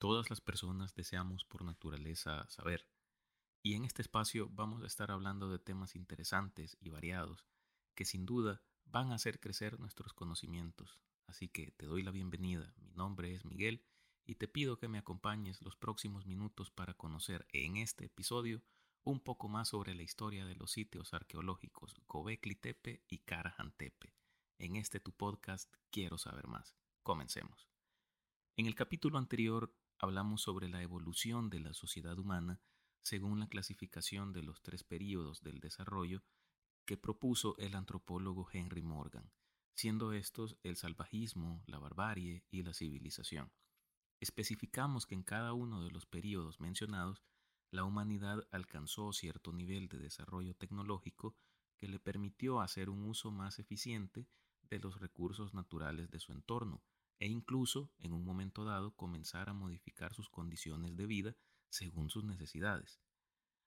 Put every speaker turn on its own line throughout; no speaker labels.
Todas las personas deseamos por naturaleza saber, y en este espacio vamos a estar hablando de temas interesantes y variados que sin duda van a hacer crecer nuestros conocimientos. Así que te doy la bienvenida. Mi nombre es Miguel y te pido que me acompañes los próximos minutos para conocer en este episodio un poco más sobre la historia de los sitios arqueológicos Gobekli Tepe y Karahan Tepe. En este tu podcast Quiero saber más. Comencemos. En el capítulo anterior hablamos sobre la evolución de la sociedad humana según la clasificación de los tres períodos del desarrollo que propuso el antropólogo Henry Morgan, siendo estos el salvajismo, la barbarie y la civilización. Especificamos que en cada uno de los períodos mencionados, la humanidad alcanzó cierto nivel de desarrollo tecnológico que le permitió hacer un uso más eficiente de los recursos naturales de su entorno, e incluso en un momento dado comenzar a modificar sus condiciones de vida según sus necesidades.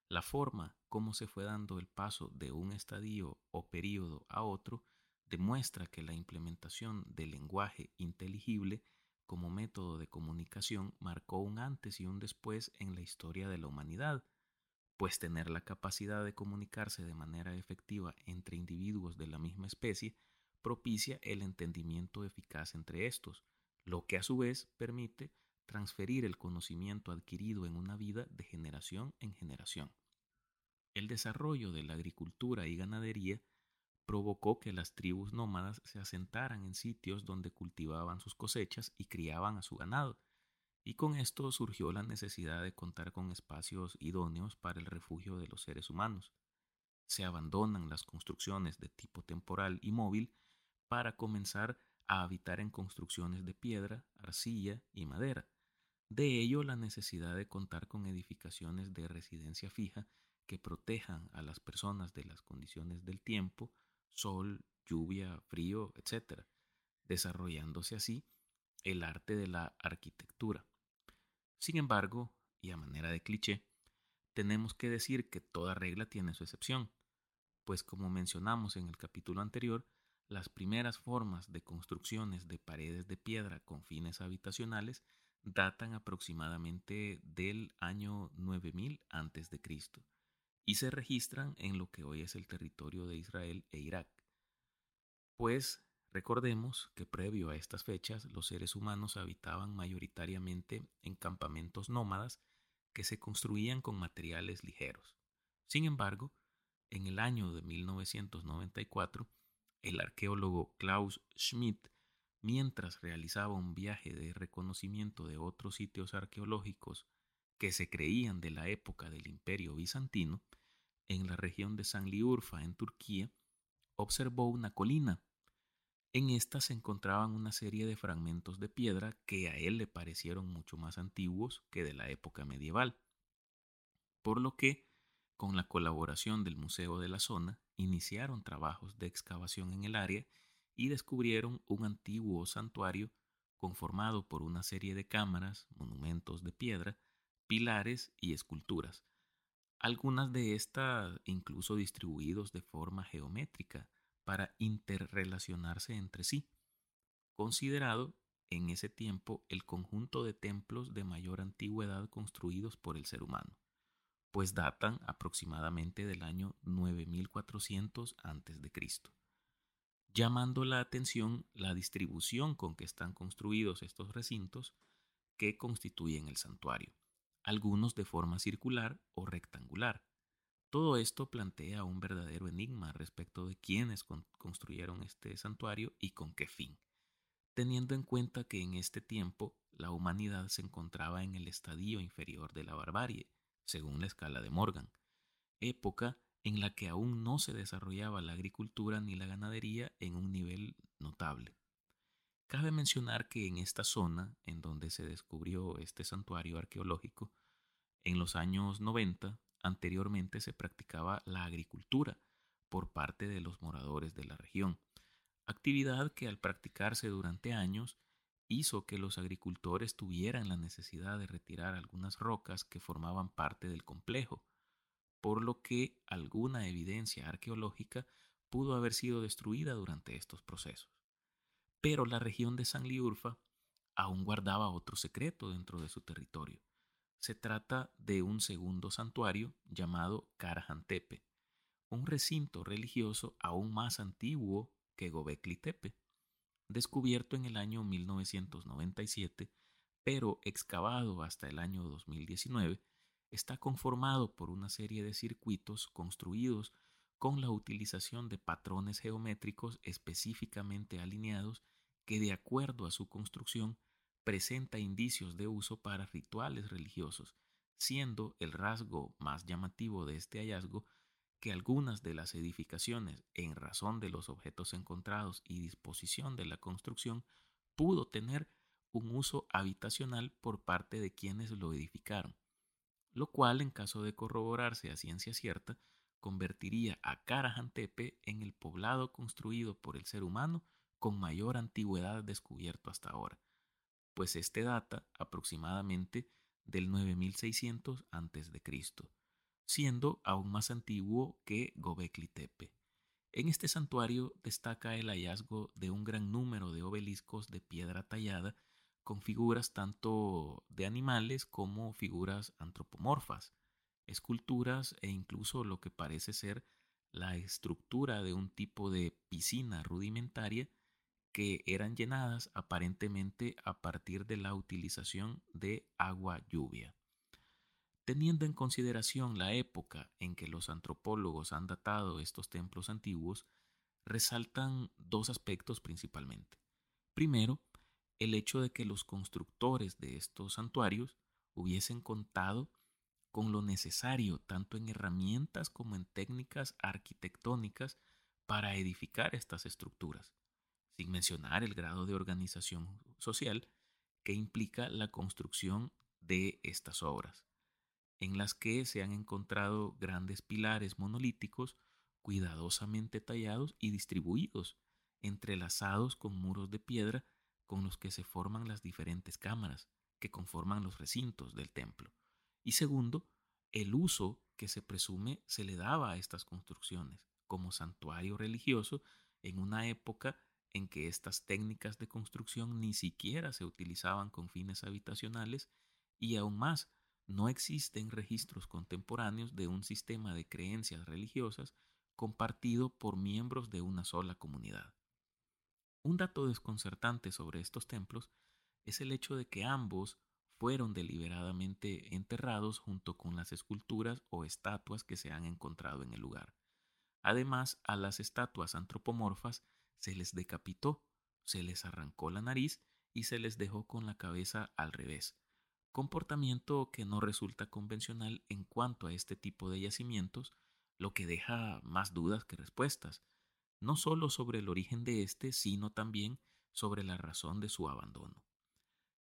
La forma como se fue dando el paso de un estadio o período a otro demuestra que la implementación del lenguaje inteligible como método de comunicación marcó un antes y un después en la historia de la humanidad, pues tener la capacidad de comunicarse de manera efectiva entre individuos de la misma especie propicia el entendimiento eficaz entre estos, lo que a su vez permite transferir el conocimiento adquirido en una vida de generación en generación. El desarrollo de la agricultura y ganadería provocó que las tribus nómadas se asentaran en sitios donde cultivaban sus cosechas y criaban a su ganado, y con esto surgió la necesidad de contar con espacios idóneos para el refugio de los seres humanos. Se abandonan las construcciones de tipo temporal y móvil para comenzar a habitar en construcciones de piedra, arcilla y madera. De ello la necesidad de contar con edificaciones de residencia fija que protejan a las personas de las condiciones del tiempo, sol, lluvia, frío, etc., desarrollándose así el arte de la arquitectura. Sin embargo, y a manera de cliché, tenemos que decir que toda regla tiene su excepción, pues como mencionamos en el capítulo anterior, las primeras formas de construcciones de paredes de piedra con fines habitacionales datan aproximadamente del año 9000 a.C. y se registran en lo que hoy es el territorio de Israel e Irak. Pues recordemos que previo a estas fechas los seres humanos habitaban mayoritariamente en campamentos nómadas que se construían con materiales ligeros. Sin embargo, en el año de 1994 el arqueólogo Klaus Schmidt, mientras realizaba un viaje de reconocimiento de otros sitios arqueológicos que se creían de la época del Imperio bizantino, en la región de Sanliurfa, en Turquía, observó una colina. En esta se encontraban una serie de fragmentos de piedra que a él le parecieron mucho más antiguos que de la época medieval, por lo que con la colaboración del Museo de la Zona, iniciaron trabajos de excavación en el área y descubrieron un antiguo santuario conformado por una serie de cámaras, monumentos de piedra, pilares y esculturas, algunas de estas incluso distribuidos de forma geométrica para interrelacionarse entre sí, considerado en ese tiempo el conjunto de templos de mayor antigüedad construidos por el ser humano pues datan aproximadamente del año 9400 a.C., llamando la atención la distribución con que están construidos estos recintos que constituyen el santuario, algunos de forma circular o rectangular. Todo esto plantea un verdadero enigma respecto de quiénes construyeron este santuario y con qué fin, teniendo en cuenta que en este tiempo la humanidad se encontraba en el estadio inferior de la barbarie, según la escala de Morgan, época en la que aún no se desarrollaba la agricultura ni la ganadería en un nivel notable. Cabe mencionar que en esta zona, en donde se descubrió este santuario arqueológico, en los años 90 anteriormente se practicaba la agricultura por parte de los moradores de la región, actividad que al practicarse durante años hizo que los agricultores tuvieran la necesidad de retirar algunas rocas que formaban parte del complejo, por lo que alguna evidencia arqueológica pudo haber sido destruida durante estos procesos. Pero la región de Sanliurfa aún guardaba otro secreto dentro de su territorio. Se trata de un segundo santuario llamado Karajantepe, un recinto religioso aún más antiguo que Gobekli Tepe, descubierto en el año 1997, pero excavado hasta el año 2019, está conformado por una serie de circuitos construidos con la utilización de patrones geométricos específicamente alineados que de acuerdo a su construcción presenta indicios de uso para rituales religiosos, siendo el rasgo más llamativo de este hallazgo que algunas de las edificaciones, en razón de los objetos encontrados y disposición de la construcción, pudo tener un uso habitacional por parte de quienes lo edificaron, lo cual, en caso de corroborarse a ciencia cierta, convertiría a Karajantepe en el poblado construido por el ser humano con mayor antigüedad descubierto hasta ahora, pues este data aproximadamente del 9600 a.C., siendo aún más antiguo que Gobekli Tepe. En este santuario destaca el hallazgo de un gran número de obeliscos de piedra tallada con figuras tanto de animales como figuras antropomorfas, esculturas e incluso lo que parece ser la estructura de un tipo de piscina rudimentaria que eran llenadas aparentemente a partir de la utilización de agua lluvia. Teniendo en consideración la época en que los antropólogos han datado estos templos antiguos, resaltan dos aspectos principalmente. Primero, el hecho de que los constructores de estos santuarios hubiesen contado con lo necesario tanto en herramientas como en técnicas arquitectónicas para edificar estas estructuras sin mencionar el grado de organización social que implica la construcción de estas obras, en las que se han encontrado grandes pilares monolíticos cuidadosamente tallados y distribuidos, entrelazados con muros de piedra con los que se forman las diferentes cámaras que conforman los recintos del templo. Y segundo, el uso que se presume se le daba a estas construcciones como santuario religioso en una época en que estas técnicas de construcción ni siquiera se utilizaban con fines habitacionales y aún más, no existen registros contemporáneos de un sistema de creencias religiosas compartido por miembros de una sola comunidad. Un dato desconcertante sobre estos templos es el hecho de que ambos fueron deliberadamente enterrados junto con las esculturas o estatuas que se han encontrado en el lugar. Además, a las estatuas antropomorfas se les decapitó, se les arrancó la nariz y se les dejó con la cabeza al revés, comportamiento que no resulta convencional en cuanto a este tipo de yacimientos, lo que deja más dudas que respuestas, no solo sobre el origen de este, sino también sobre la razón de su abandono.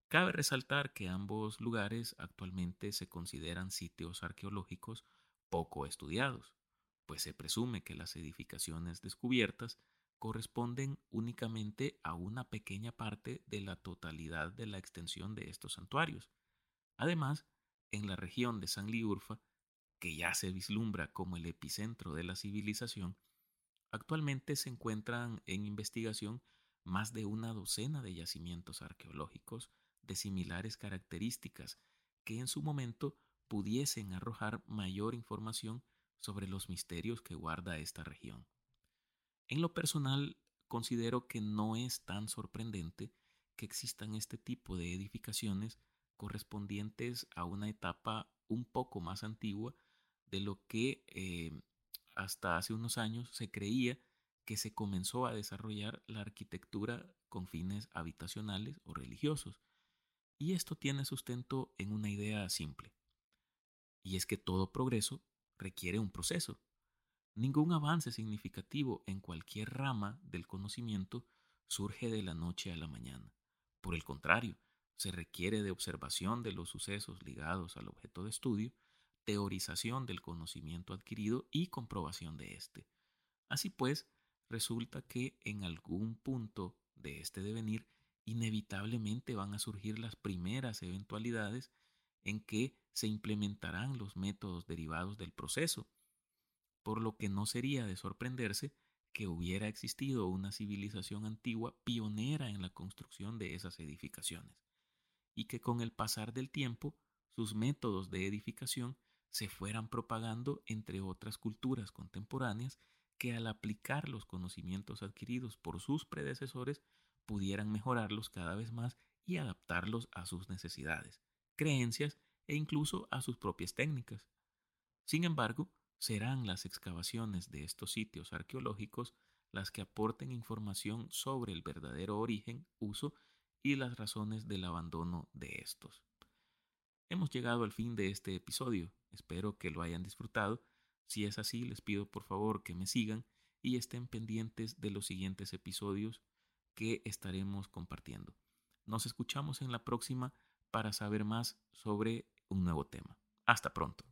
Cabe resaltar que ambos lugares actualmente se consideran sitios arqueológicos poco estudiados, pues se presume que las edificaciones descubiertas corresponden únicamente a una pequeña parte de la totalidad de la extensión de estos santuarios. Además, en la región de San Liurfa, que ya se vislumbra como el epicentro de la civilización, actualmente se encuentran en investigación más de una docena de yacimientos arqueológicos de similares características que en su momento pudiesen arrojar mayor información sobre los misterios que guarda esta región. En lo personal, considero que no es tan sorprendente que existan este tipo de edificaciones correspondientes a una etapa un poco más antigua de lo que eh, hasta hace unos años se creía que se comenzó a desarrollar la arquitectura con fines habitacionales o religiosos. Y esto tiene sustento en una idea simple. Y es que todo progreso requiere un proceso. Ningún avance significativo en cualquier rama del conocimiento surge de la noche a la mañana. Por el contrario, se requiere de observación de los sucesos ligados al objeto de estudio, teorización del conocimiento adquirido y comprobación de éste. Así pues, resulta que en algún punto de este devenir inevitablemente van a surgir las primeras eventualidades en que se implementarán los métodos derivados del proceso, por lo que no sería de sorprenderse que hubiera existido una civilización antigua pionera en la construcción de esas edificaciones. Y que con el pasar del tiempo sus métodos de edificación se fueran propagando entre otras culturas contemporáneas que al aplicar los conocimientos adquiridos por sus predecesores pudieran mejorarlos cada vez más y adaptarlos a sus necesidades, creencias e incluso a sus propias técnicas. Sin embargo, serán las excavaciones de estos sitios arqueológicos las que aporten información sobre el verdadero origen, uso y las razones del abandono de estos. Hemos llegado al fin de este episodio, espero que lo hayan disfrutado. Si es así, les pido por favor que me sigan y estén pendientes de los siguientes episodios que estaremos compartiendo. Nos escuchamos en la próxima para saber más sobre un nuevo tema. Hasta pronto.